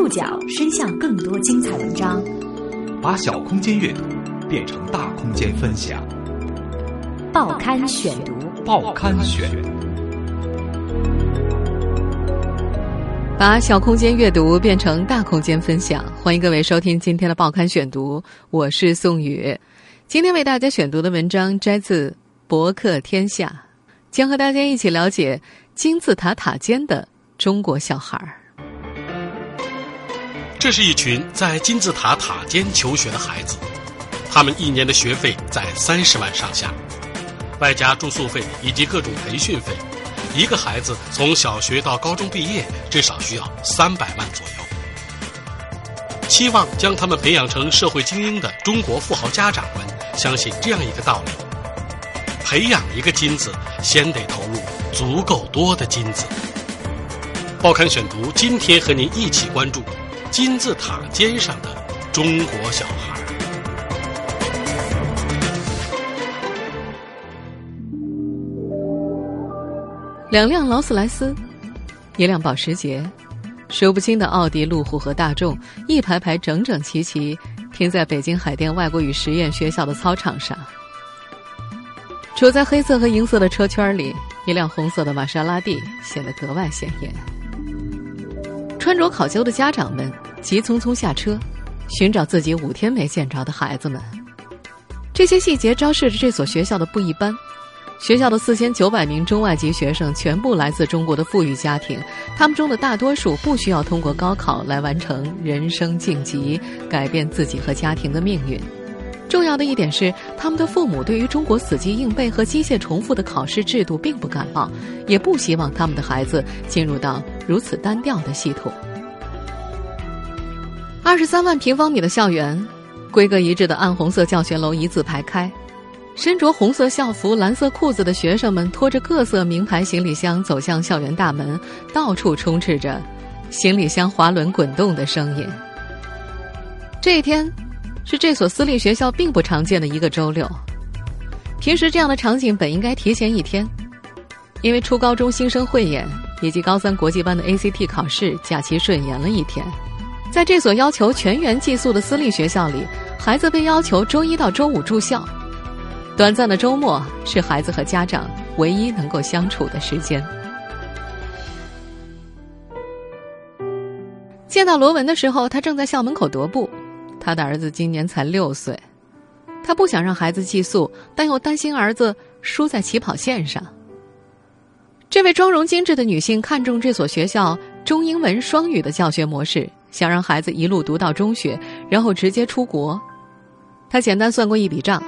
触角伸向更多精彩文章，把小空间阅读变成大空间分享。报刊选读，报刊选，把小空间阅读变成大空间分享。欢迎各位收听今天的报刊选读，我是宋宇。今天为大家选读的文章摘自博客天下，将和大家一起了解金字塔塔尖的中国小孩儿。这是一群在金字塔塔尖求学的孩子，他们一年的学费在三十万上下，外加住宿费以及各种培训费，一个孩子从小学到高中毕业至少需要三百万左右。期望将他们培养成社会精英的中国富豪家长们相信这样一个道理：培养一个金子，先得投入足够多的金子。报刊选读，今天和您一起关注。金字塔尖上的中国小孩。两辆劳斯莱斯，一辆保时捷，数不清的奥迪、路虎和大众，一排排整整齐齐停在北京海淀外国语实验学校的操场上。处在黑色和银色的车圈里，一辆红色的玛莎拉蒂显得格外显眼。穿着考究的家长们急匆匆下车，寻找自己五天没见着的孩子们。这些细节昭示着这所学校的不一般。学校的四千九百名中外籍学生全部来自中国的富裕家庭，他们中的大多数不需要通过高考来完成人生晋级，改变自己和家庭的命运。重要的一点是，他们的父母对于中国死记硬背和机械重复的考试制度并不感冒，也不希望他们的孩子进入到如此单调的系统。二十三万平方米的校园，规格一致的暗红色教学楼一字排开。身着红色校服、蓝色裤子的学生们拖着各色名牌行李箱走向校园大门，到处充斥着行李箱滑轮滚动的声音。这一天是这所私立学校并不常见的一个周六。平时这样的场景本应该提前一天，因为初高中新生汇演以及高三国际班的 ACT 考试假期顺延了一天。在这所要求全员寄宿的私立学校里，孩子被要求周一到周五住校。短暂的周末是孩子和家长唯一能够相处的时间。见到罗文的时候，他正在校门口踱步。他的儿子今年才六岁，他不想让孩子寄宿，但又担心儿子输在起跑线上。这位妆容精致的女性看中这所学校中英文双语的教学模式，想让孩子一路读到中学，然后直接出国。她简单算过一笔账。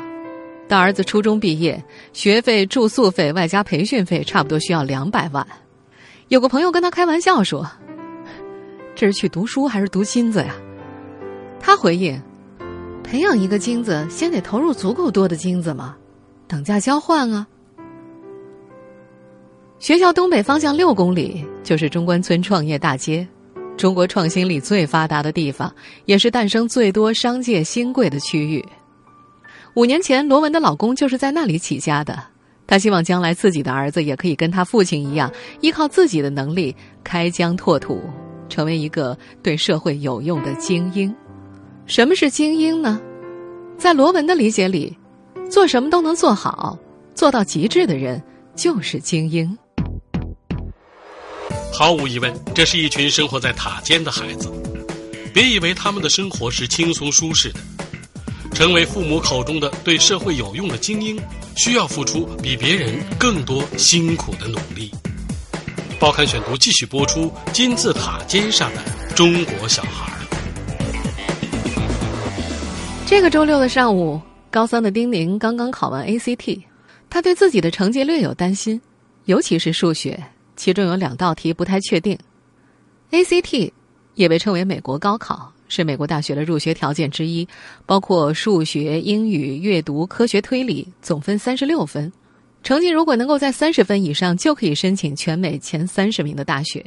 到儿子初中毕业，学费、住宿费外加培训费，差不多需要两百万。有个朋友跟他开玩笑说：“这是去读书还是读金子呀？”他回应：“培养一个金子，先得投入足够多的金子嘛，等价交换啊。”学校东北方向六公里就是中关村创业大街，中国创新力最发达的地方，也是诞生最多商界新贵的区域。五年前，罗文的老公就是在那里起家的。他希望将来自己的儿子也可以跟他父亲一样，依靠自己的能力开疆拓土，成为一个对社会有用的精英。什么是精英呢？在罗文的理解里，做什么都能做好、做到极致的人就是精英。毫无疑问，这是一群生活在塔尖的孩子。别以为他们的生活是轻松舒适的。成为父母口中的对社会有用的精英，需要付出比别人更多辛苦的努力。报刊选读继续播出：金字塔尖上的中国小孩。这个周六的上午，高三的丁宁刚刚考完 ACT，他对自己的成绩略有担心，尤其是数学，其中有两道题不太确定。ACT 也被称为美国高考。是美国大学的入学条件之一，包括数学、英语、阅读、科学推理，总分三十六分。成绩如果能够在三十分以上，就可以申请全美前三十名的大学。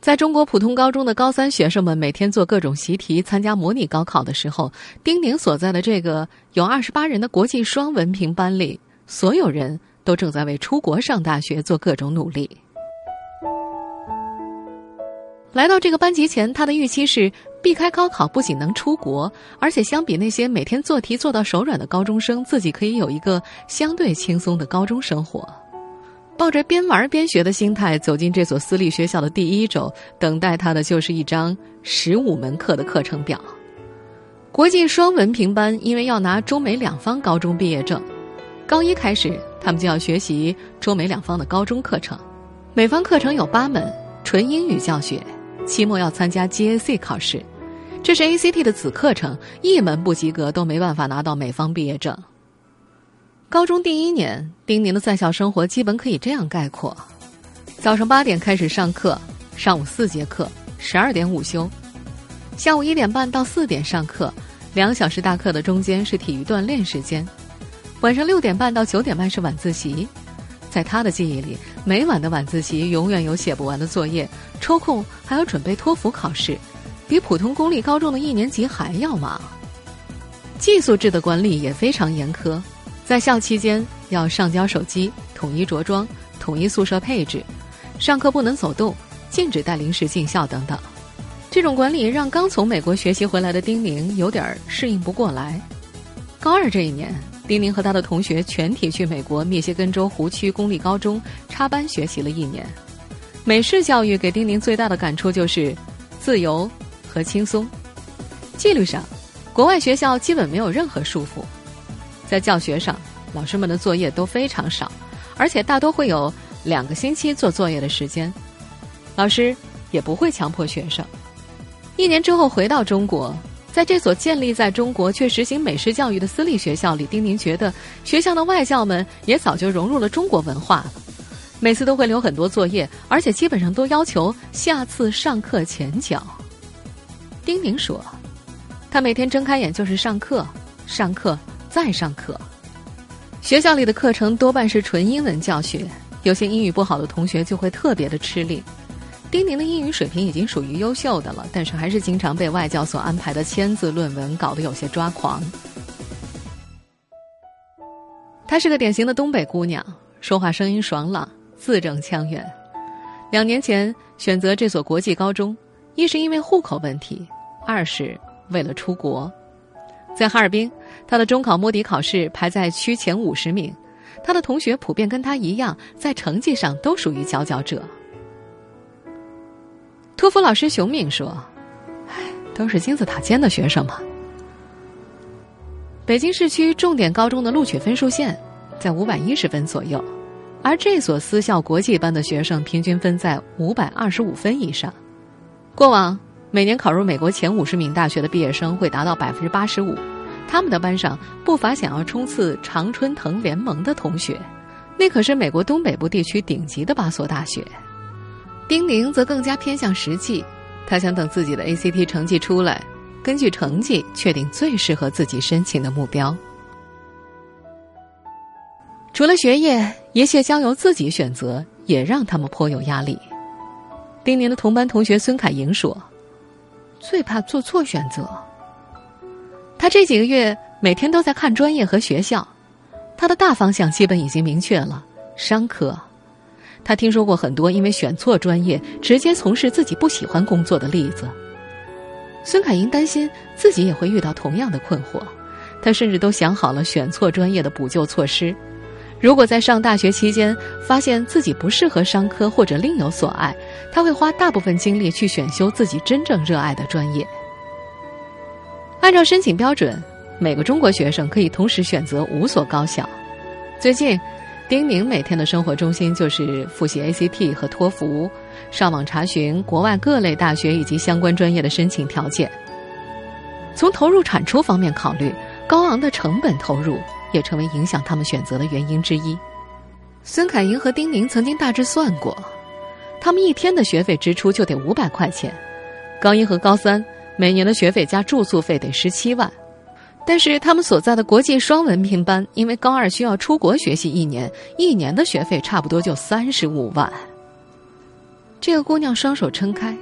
在中国普通高中的高三学生们每天做各种习题、参加模拟高考的时候，丁宁所在的这个有二十八人的国际双文凭班里，所有人都正在为出国上大学做各种努力。来到这个班级前，他的预期是避开高考，不仅能出国，而且相比那些每天做题做到手软的高中生，自己可以有一个相对轻松的高中生活。抱着边玩边学的心态走进这所私立学校的第一周，等待他的就是一张十五门课的课程表。国际双文凭班因为要拿中美两方高中毕业证，高一开始他们就要学习中美两方的高中课程。美方课程有八门，纯英语教学，期末要参加 GAC 考试，这是 ACT 的子课程，一门不及格都没办法拿到美方毕业证。高中第一年，丁宁的在校生活基本可以这样概括：早上八点开始上课，上午四节课，十二点午休；下午一点半到四点上课，两小时大课的中间是体育锻炼时间；晚上六点半到九点半是晚自习。在他的记忆里，每晚的晚自习永远有写不完的作业，抽空还要准备托福考试，比普通公立高中的一年级还要忙。寄宿制的管理也非常严苛。在校期间要上交手机，统一着装，统一宿舍配置，上课不能走动，禁止带零食进校等等。这种管理让刚从美国学习回来的丁宁有点适应不过来。高二这一年，丁宁和他的同学全体去美国密歇根州湖区公立高中插班学习了一年。美式教育给丁宁最大的感触就是自由和轻松。纪律上，国外学校基本没有任何束缚。在教学上，老师们的作业都非常少，而且大多会有两个星期做作业的时间。老师也不会强迫学生。一年之后回到中国，在这所建立在中国却实行美式教育的私立学校里，丁宁觉得学校的外教们也早就融入了中国文化了。每次都会留很多作业，而且基本上都要求下次上课前交。丁宁说：“他每天睁开眼就是上课，上课。”再上课，学校里的课程多半是纯英文教学，有些英语不好的同学就会特别的吃力。丁宁的英语水平已经属于优秀的了，但是还是经常被外教所安排的签字论文搞得有些抓狂。她是个典型的东北姑娘，说话声音爽朗，字正腔圆。两年前选择这所国际高中，一是因为户口问题，二是为了出国。在哈尔滨，他的中考摸底考试排在区前五十名，他的同学普遍跟他一样，在成绩上都属于佼佼者。托福老师熊敏说：“唉，都是金字塔尖的学生嘛。”北京市区重点高中的录取分数线在五百一十分左右，而这所私校国际班的学生平均分在五百二十五分以上。过往。每年考入美国前五十名大学的毕业生会达到百分之八十五，他们的班上不乏想要冲刺常春藤联盟的同学，那可是美国东北部地区顶级的八所大学。丁宁则更加偏向实际，他想等自己的 ACT 成绩出来，根据成绩确定最适合自己申请的目标。除了学业，一切将由自己选择，也让他们颇有压力。丁宁的同班同学孙凯莹说。最怕做错选择。他这几个月每天都在看专业和学校，他的大方向基本已经明确了：商科。他听说过很多因为选错专业直接从事自己不喜欢工作的例子。孙凯英担心自己也会遇到同样的困惑，他甚至都想好了选错专业的补救措施。如果在上大学期间发现自己不适合商科或者另有所爱，他会花大部分精力去选修自己真正热爱的专业。按照申请标准，每个中国学生可以同时选择五所高校。最近，丁宁每天的生活中心就是复习 ACT 和托福，上网查询国外各类大学以及相关专业的申请条件。从投入产出方面考虑，高昂的成本投入。也成为影响他们选择的原因之一。孙凯莹和丁宁曾经大致算过，他们一天的学费支出就得五百块钱，高一和高三每年的学费加住宿费得十七万。但是他们所在的国际双文凭班，因为高二需要出国学习一年，一年的学费差不多就三十五万。这个姑娘双手撑开，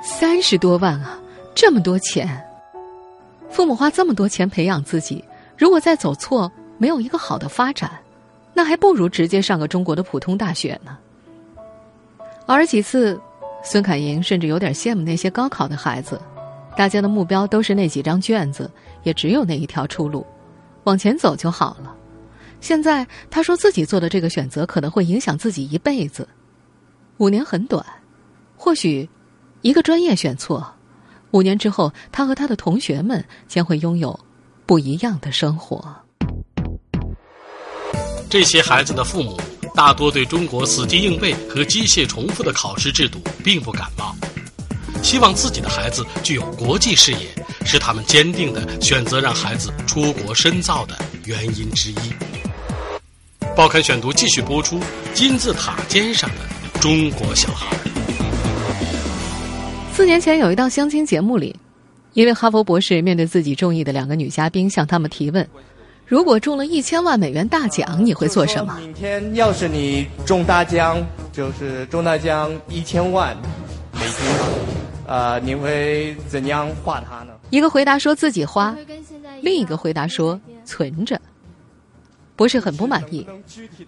三十多万啊，这么多钱！父母花这么多钱培养自己，如果再走错，没有一个好的发展，那还不如直接上个中国的普通大学呢。偶尔几次，孙凯莹甚至有点羡慕那些高考的孩子，大家的目标都是那几张卷子，也只有那一条出路，往前走就好了。现在他说自己做的这个选择可能会影响自己一辈子。五年很短，或许一个专业选错，五年之后他和他的同学们将会拥有不一样的生活。这些孩子的父母大多对中国死记硬背和机械重复的考试制度并不感冒，希望自己的孩子具有国际视野，是他们坚定的选择让孩子出国深造的原因之一。报刊选读继续播出：金字塔尖上的中国小孩。四年前有一档相亲节目里，一位哈佛博士面对自己中意的两个女嘉宾，向他们提问。如果中了一千万美元大奖，你会做什么？明天要是你中大奖，就是中大奖一千万美金，呃，你会怎样花它呢？一个回答说自己花，另一个回答说存着。博士很不满意，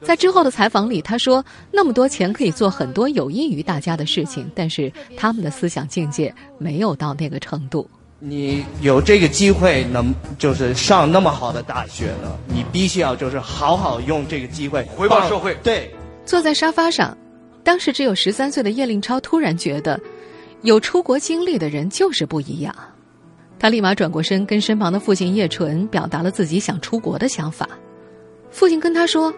在之后的采访里，他说：“那么多钱可以做很多有益于大家的事情，但是他们的思想境界没有到那个程度。”你有这个机会能就是上那么好的大学呢？你必须要就是好好用这个机会回报社会。对，坐在沙发上，当时只有十三岁的叶令超突然觉得，有出国经历的人就是不一样。他立马转过身，跟身旁的父亲叶纯表达了自己想出国的想法。父亲跟他说：“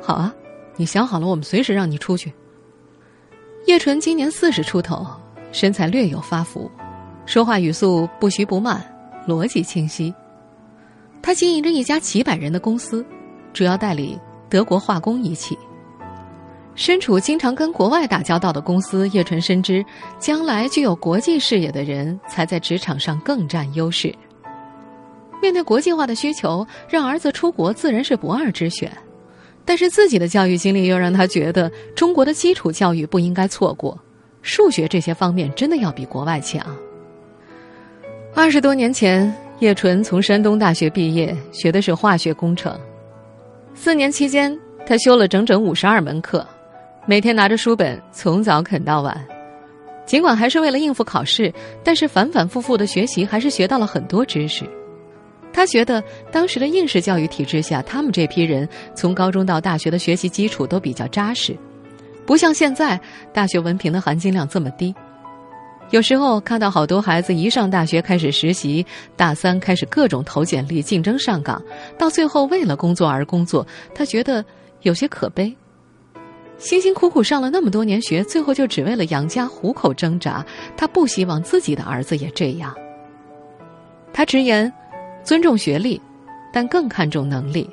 好啊，你想好了，我们随时让你出去。”叶纯今年四十出头，身材略有发福。说话语速不徐不慢，逻辑清晰。他经营着一家几百人的公司，主要代理德国化工仪器。身处经常跟国外打交道的公司，叶纯深知，将来具有国际视野的人才在职场上更占优势。面对国际化的需求，让儿子出国自然是不二之选。但是自己的教育经历又让他觉得，中国的基础教育不应该错过，数学这些方面真的要比国外强。二十多年前，叶纯从山东大学毕业，学的是化学工程。四年期间，他修了整整五十二门课，每天拿着书本从早啃到晚。尽管还是为了应付考试，但是反反复复的学习，还是学到了很多知识。他觉得，当时的应试教育体制下，他们这批人从高中到大学的学习基础都比较扎实，不像现在大学文凭的含金量这么低。有时候看到好多孩子一上大学开始实习，大三开始各种投简历竞争上岗，到最后为了工作而工作，他觉得有些可悲。辛辛苦苦上了那么多年学，最后就只为了养家糊口挣扎。他不希望自己的儿子也这样。他直言，尊重学历，但更看重能力。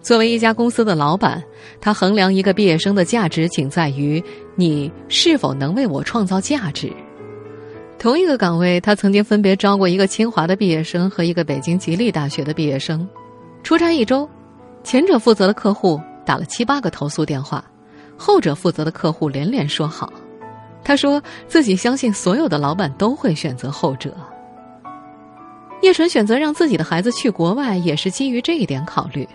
作为一家公司的老板，他衡量一个毕业生的价值，仅在于你是否能为我创造价值。同一个岗位，他曾经分别招过一个清华的毕业生和一个北京吉利大学的毕业生。出差一周，前者负责的客户打了七八个投诉电话，后者负责的客户连连说好。他说自己相信所有的老板都会选择后者。叶纯选择让自己的孩子去国外，也是基于这一点考虑。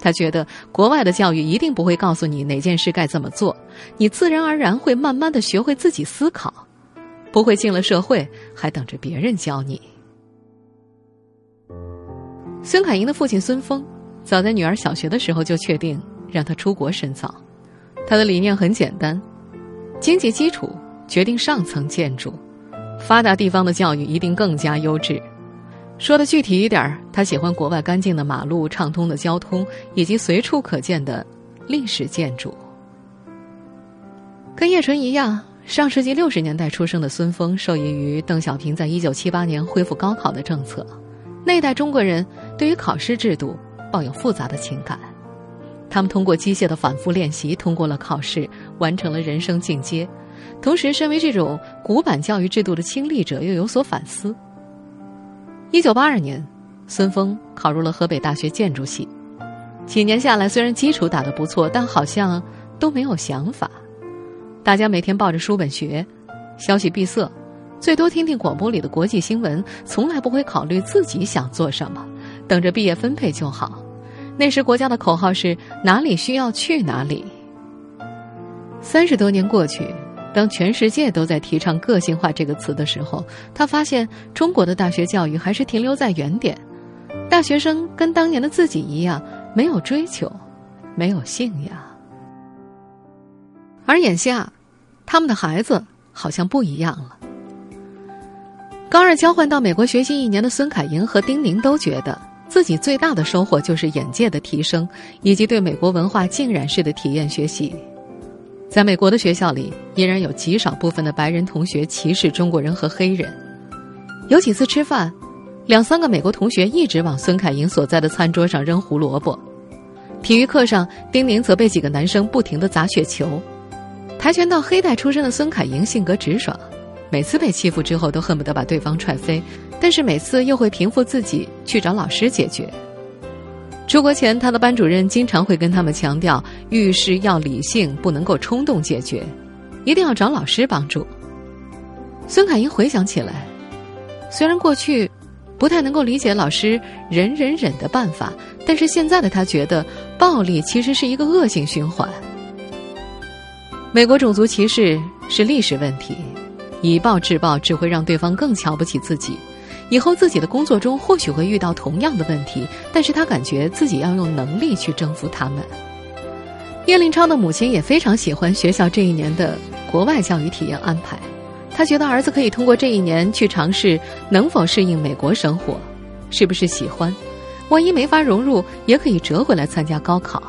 他觉得国外的教育一定不会告诉你哪件事该怎么做，你自然而然会慢慢的学会自己思考。不会进了社会还等着别人教你。孙凯莹的父亲孙峰，早在女儿小学的时候就确定让她出国深造。他的理念很简单：经济基础决定上层建筑，发达地方的教育一定更加优质。说的具体一点，他喜欢国外干净的马路、畅通的交通以及随处可见的历史建筑。跟叶纯一样。上世纪六十年代出生的孙峰受益于邓小平在一九七八年恢复高考的政策，那代中国人对于考试制度抱有复杂的情感。他们通过机械的反复练习，通过了考试，完成了人生进阶。同时，身为这种古板教育制度的亲历者，又有所反思。一九八二年，孙峰考入了河北大学建筑系。几年下来，虽然基础打得不错，但好像都没有想法。大家每天抱着书本学，消息闭塞，最多听听广播里的国际新闻，从来不会考虑自己想做什么，等着毕业分配就好。那时国家的口号是哪里需要去哪里。三十多年过去，当全世界都在提倡“个性化”这个词的时候，他发现中国的大学教育还是停留在原点，大学生跟当年的自己一样，没有追求，没有信仰。而眼下，他们的孩子好像不一样了。高二交换到美国学习一年的孙凯莹和丁宁都觉得，自己最大的收获就是眼界的提升，以及对美国文化浸染式的体验学习。在美国的学校里，依然有极少部分的白人同学歧视中国人和黑人。有几次吃饭，两三个美国同学一直往孙凯莹所在的餐桌上扔胡萝卜。体育课上，丁宁则被几个男生不停地砸雪球。跆拳道黑带出身的孙凯莹性格直爽，每次被欺负之后都恨不得把对方踹飞，但是每次又会平复自己去找老师解决。出国前，他的班主任经常会跟他们强调，遇事要理性，不能够冲动解决，一定要找老师帮助。孙凯英回想起来，虽然过去不太能够理解老师“忍忍忍”的办法，但是现在的他觉得，暴力其实是一个恶性循环。美国种族歧视是历史问题，以暴制暴只会让对方更瞧不起自己。以后自己的工作中或许会遇到同样的问题，但是他感觉自己要用能力去征服他们。叶林超的母亲也非常喜欢学校这一年的国外教育体验安排，他觉得儿子可以通过这一年去尝试能否适应美国生活，是不是喜欢，万一没法融入，也可以折回来参加高考。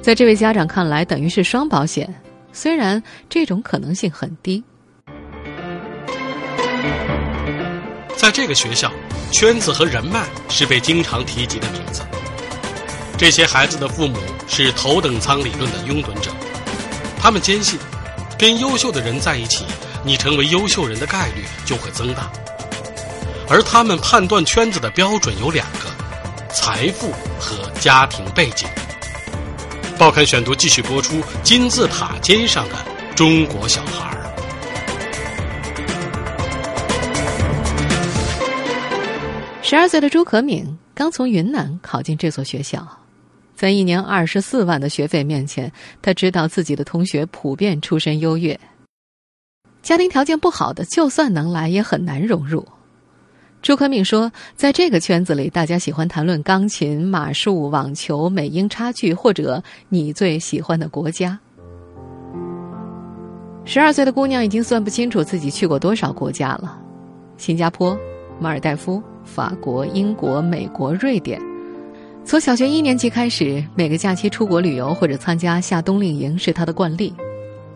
在这位家长看来，等于是双保险，虽然这种可能性很低。在这个学校，圈子和人脉是被经常提及的名字。这些孩子的父母是头等舱理论的拥趸者，他们坚信，跟优秀的人在一起，你成为优秀人的概率就会增大。而他们判断圈子的标准有两个：财富和家庭背景。报刊选读继续播出：金字塔尖上的中国小孩。十二岁的朱可敏刚从云南考进这所学校，在一年二十四万的学费面前，他知道自己的同学普遍出身优越，家庭条件不好的就算能来也很难融入。朱可敏说，在这个圈子里，大家喜欢谈论钢琴、马术、网球、美英差距，或者你最喜欢的国家。十二岁的姑娘已经算不清楚自己去过多少国家了，新加坡、马尔代夫。法国、英国、美国、瑞典，从小学一年级开始，每个假期出国旅游或者参加夏冬令营是他的惯例。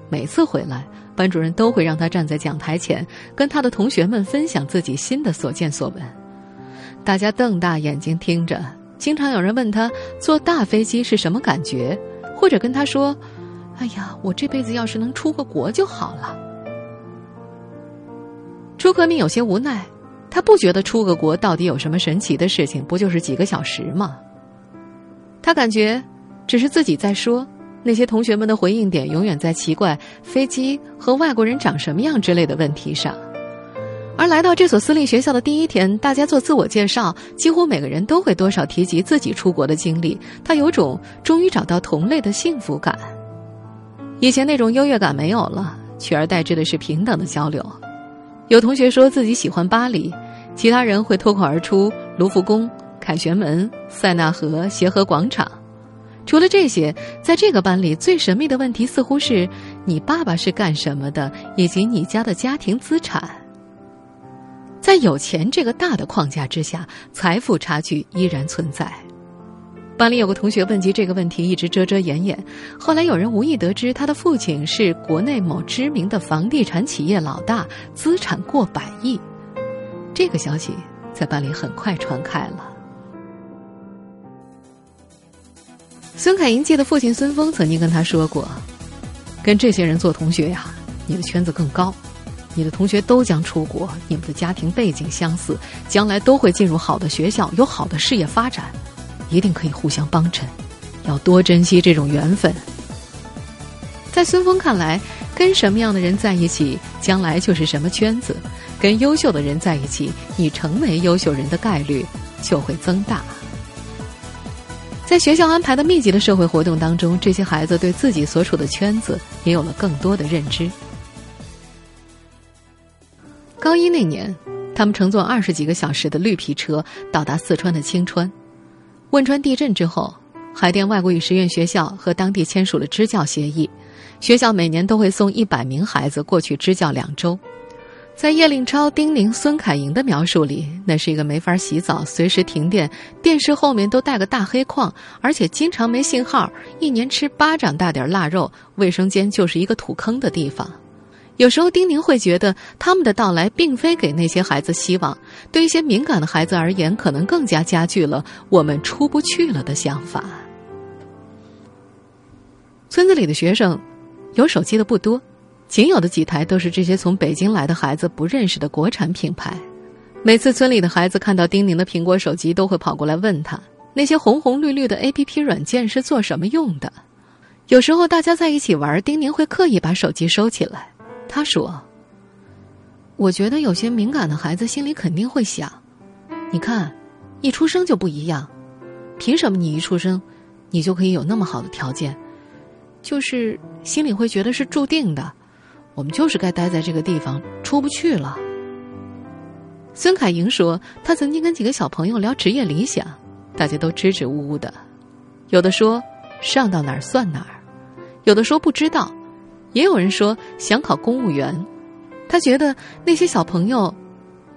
每次回来，班主任都会让他站在讲台前，跟他的同学们分享自己新的所见所闻。大家瞪大眼睛听着，经常有人问他坐大飞机是什么感觉，或者跟他说：“哎呀，我这辈子要是能出个国就好了。”朱克敏有些无奈。他不觉得出个国到底有什么神奇的事情，不就是几个小时吗？他感觉只是自己在说，那些同学们的回应点永远在奇怪飞机和外国人长什么样之类的问题上。而来到这所私立学校的第一天，大家做自我介绍，几乎每个人都会多少提及自己出国的经历。他有种终于找到同类的幸福感，以前那种优越感没有了，取而代之的是平等的交流。有同学说自己喜欢巴黎，其他人会脱口而出卢浮宫、凯旋门、塞纳河、协和广场。除了这些，在这个班里最神秘的问题似乎是你爸爸是干什么的，以及你家的家庭资产。在有钱这个大的框架之下，财富差距依然存在。班里有个同学问及这个问题，一直遮遮掩掩。后来有人无意得知，他的父亲是国内某知名的房地产企业老大，资产过百亿。这个消息在班里很快传开了。孙凯英记得父亲孙峰曾经跟他说过：“跟这些人做同学呀，你的圈子更高，你的同学都将出国，你们的家庭背景相似，将来都会进入好的学校，有好的事业发展。”一定可以互相帮衬，要多珍惜这种缘分。在孙峰看来，跟什么样的人在一起，将来就是什么圈子；跟优秀的人在一起，你成为优秀人的概率就会增大。在学校安排的密集的社会活动当中这些孩子对自己所处的圈子也有了更多的认知。高一那年他们乘坐二十几个小时的绿皮车到达四川的青川。汶川地震之后海淀外国语实验学校和当地签署了支教协议学校每年都会送一百名孩子过去支教两周。在叶令超、丁宁、孙凯莹的描述里，那是一个没法洗澡、随时停电、电视后面都带个大黑框，而且经常没信号、一年吃巴掌大点腊肉、卫生间就是一个土坑的地方。有时候，丁宁会觉得他们的到来并非给那些孩子希望，对一些敏感的孩子而言，可能更加加剧了我们出不去了的想法。村子里的学生，有手机的不多。仅有的几台都是这些从北京来的孩子不认识的国产品牌。每次村里的孩子看到丁宁的苹果手机，都会跑过来问他那些红红绿绿的 A.P.P 软件是做什么用的。有时候大家在一起玩，丁宁会刻意把手机收起来。他说：“我觉得有些敏感的孩子心里肯定会想，你看，一出生就不一样，凭什么你一出生，你就可以有那么好的条件？就是心里会觉得是注定的。”我们就是该待在这个地方，出不去了。孙凯莹说，他曾经跟几个小朋友聊职业理想，大家都支支吾吾的，有的说上到哪儿算哪儿，有的说不知道，也有人说想考公务员。他觉得那些小朋友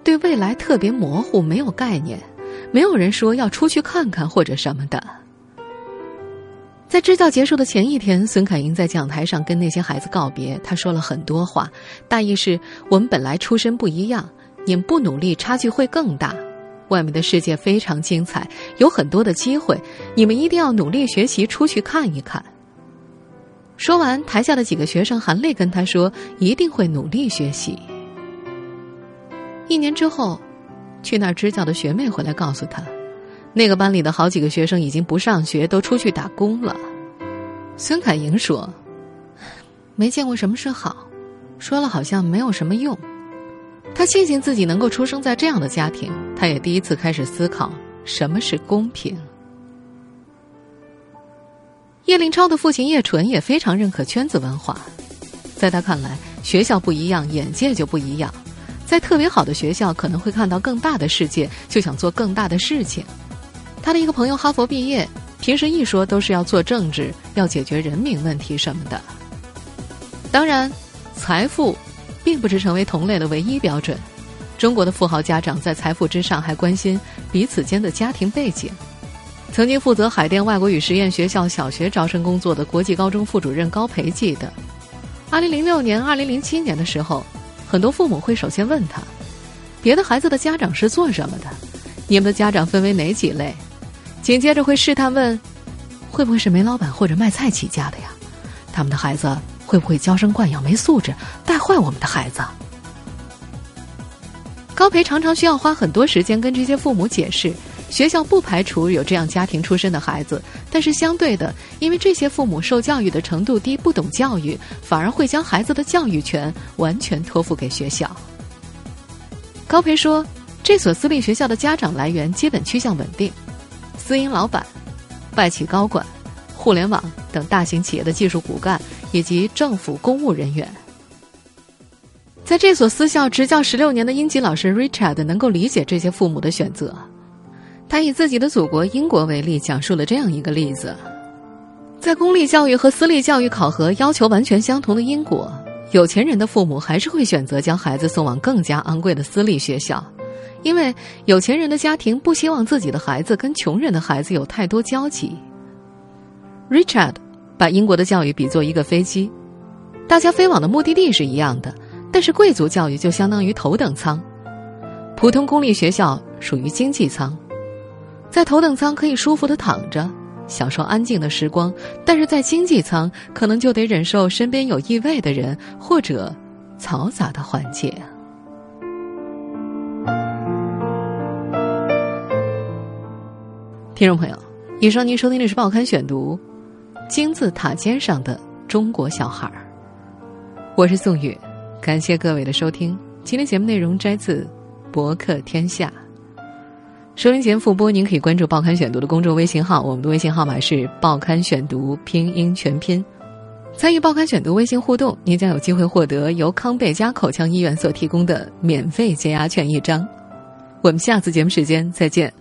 对未来特别模糊，没有概念，没有人说要出去看看或者什么的。在支教结束的前一天，孙凯英在讲台上跟那些孩子告别。他说了很多话，大意是我们本来出身不一样，你们不努力，差距会更大。外面的世界非常精彩，有很多的机会，你们一定要努力学习，出去看一看。说完，台下的几个学生含泪跟他说：“一定会努力学习。”一年之后，去那儿支教的学妹回来告诉他。那个班里的好几个学生已经不上学，都出去打工了。孙凯莹说：“没见过什么是好，说了好像没有什么用。”他庆幸自己能够出生在这样的家庭，他也第一次开始思考什么是公平。叶令超的父亲叶纯也非常认可圈子文化，在他看来，学校不一样，眼界就不一样。在特别好的学校，可能会看到更大的世界，就想做更大的事情。他的一个朋友哈佛毕业，平时一说都是要做政治，要解决人民问题什么的。当然，财富并不是成为同类的唯一标准。中国的富豪家长在财富之上还关心彼此间的家庭背景。曾经负责海淀外国语实验学校小学招生工作的国际高中副主任高培记得，二零零六年、二零零七年的时候，很多父母会首先问他：别的孩子的家长是做什么的？你们的家长分为哪几类？紧接着会试探问：“会不会是煤老板或者卖菜起家的呀？他们的孩子会不会娇生惯养、没素质，带坏我们的孩子？”高培常常需要花很多时间跟这些父母解释，学校不排除有这样家庭出身的孩子，但是相对的，因为这些父母受教育的程度低，不懂教育，反而会将孩子的教育权完全托付给学校。高培说：“这所私立学校的家长来源基本趋向稳定。”私营老板、外企高管、互联网等大型企业的技术骨干，以及政府公务人员，在这所私校执教十六年的英籍老师 Richard 能够理解这些父母的选择。他以自己的祖国英国为例，讲述了这样一个例子：在公立教育和私立教育考核要求完全相同的英国，有钱人的父母还是会选择将孩子送往更加昂贵的私立学校。因为有钱人的家庭不希望自己的孩子跟穷人的孩子有太多交集。Richard 把英国的教育比作一个飞机，大家飞往的目的地是一样的，但是贵族教育就相当于头等舱，普通公立学校属于经济舱。在头等舱可以舒服的躺着，享受安静的时光，但是在经济舱可能就得忍受身边有异味的人或者嘈杂的环境。听众朋友，以上您收听的是《报刊选读》，金字塔尖上的中国小孩儿。我是宋宇，感谢各位的收听。今天节目内容摘自《博客天下》。收音前复播，您可以关注《报刊选读》的公众微信号，我们的微信号码是《报刊选读》拼音全拼。参与报刊选读微信互动，您将有机会获得由康贝佳口腔医院所提供的免费解压券一张。我们下次节目时间再见。